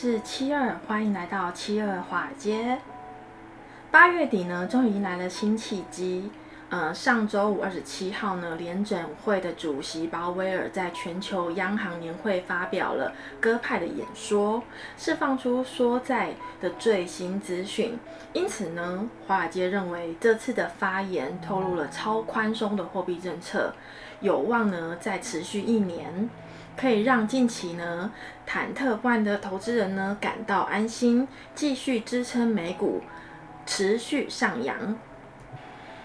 是七二，欢迎来到七二华尔街。八月底呢，终于迎来了新契机。呃，上周五二十七号呢，联准会的主席鲍威尔在全球央行年会发表了鸽派的演说，释放出缩债的最新资讯。因此呢，华尔街认为这次的发言透露了超宽松的货币政策，有望呢再持续一年，可以让近期呢忐忑不安的投资人呢感到安心，继续支撑美股持续上扬。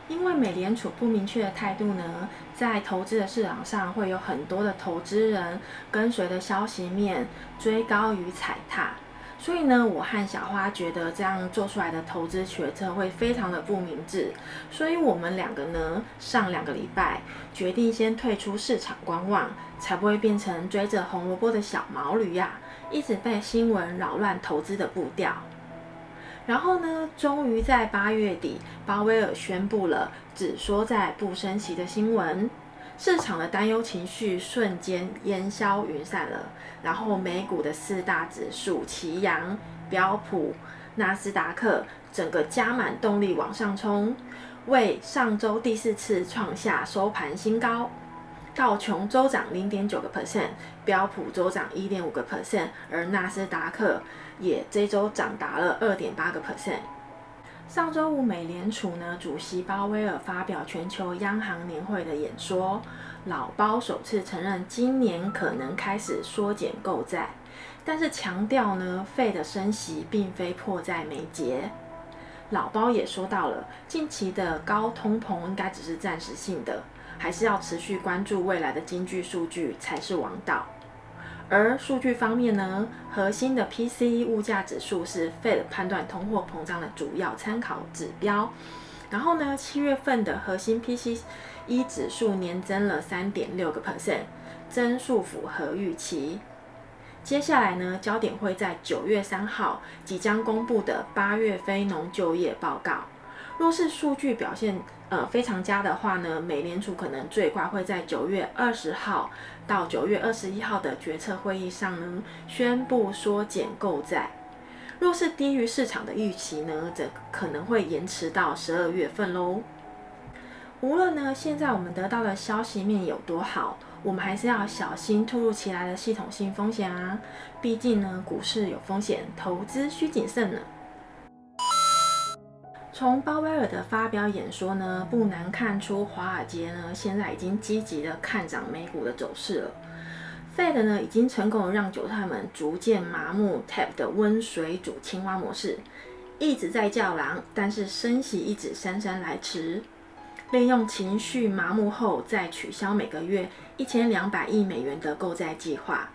因为美联储不明确的态度呢，在投资的市场上会有很多的投资人跟随的消息面追高与踩踏，所以呢，我和小花觉得这样做出来的投资决策会非常的不明智，所以我们两个呢，上两个礼拜决定先退出市场观望，才不会变成追着红萝卜的小毛驴呀，一直被新闻扰乱投资的步调。然后呢，终于在八月底，鲍威尔宣布了只缩债不升息的新闻，市场的担忧情绪瞬间烟消云散了。然后美股的四大指数齐扬，标普、纳斯达克整个加满动力往上冲，为上周第四次创下收盘新高。道琼周涨零点九个 percent，标普周涨一点五个 percent，而纳斯达克也这周涨达了二点八个 percent。上周五，美联储呢主席鲍威尔发表全球央行年会的演说，老鲍首次承认今年可能开始缩减购债，但是强调呢，Fed 的升息并非迫在眉睫。老鲍也说到了，近期的高通膨应该只是暂时性的。还是要持续关注未来的经济数据才是王道。而数据方面呢，核心的 PCE 物价指数是 Fed 判断通货膨胀的主要参考指标。然后呢，七月份的核心 PCE 指数年增了三点六个 percent，增速符合预期。接下来呢，焦点会在九月三号即将公布的八月非农就业报告。若是数据表现呃非常佳的话呢，美联储可能最快会在九月二十号到九月二十一号的决策会议上呢宣布缩减购债。若是低于市场的预期呢，则可能会延迟到十二月份喽。无论呢现在我们得到的消息面有多好，我们还是要小心突如其来的系统性风险啊！毕竟呢股市有风险，投资需谨慎呢。从鲍威尔的发表演说呢，不难看出华尔街呢现在已经积极的看涨美股的走势了。Fed 呢已经成功的让韭菜们逐渐麻木 TAP 的温水煮青蛙模式，一直在叫嚷，但是升息一直姗姗来迟。利用情绪麻木后，再取消每个月一千两百亿美元的购债计划。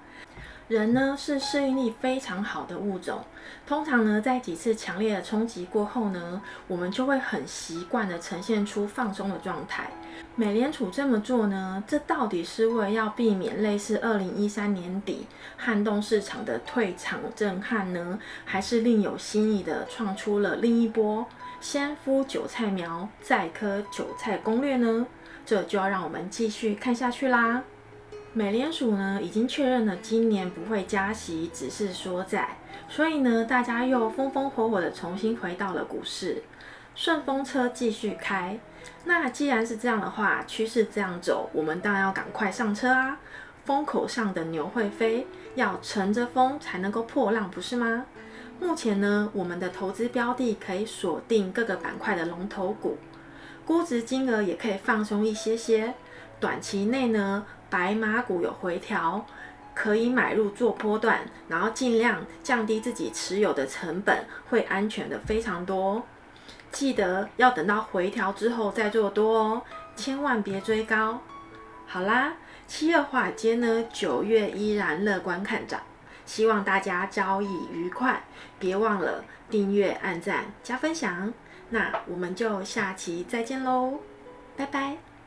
人呢是适应力非常好的物种，通常呢在几次强烈的冲击过后呢，我们就会很习惯的呈现出放松的状态。美联储这么做呢，这到底是为了要避免类似二零一三年底撼动市场的退场震撼呢，还是另有新意的创出了另一波先敷韭菜苗再割韭菜攻略呢？这就要让我们继续看下去啦。美联储呢已经确认了今年不会加息，只是缩债，所以呢大家又风风火火的重新回到了股市，顺风车继续开。那既然是这样的话，趋势这样走，我们当然要赶快上车啊！风口上的牛会飞，要乘着风才能够破浪，不是吗？目前呢，我们的投资标的可以锁定各个板块的龙头股，估值金额也可以放松一些些。短期内呢，白马股有回调，可以买入做波段，然后尽量降低自己持有的成本，会安全的非常多。记得要等到回调之后再做多哦，千万别追高。好啦，七二华尔街呢，九月依然乐观看涨，希望大家交易愉快，别忘了订阅、按赞、加分享。那我们就下期再见喽，拜拜。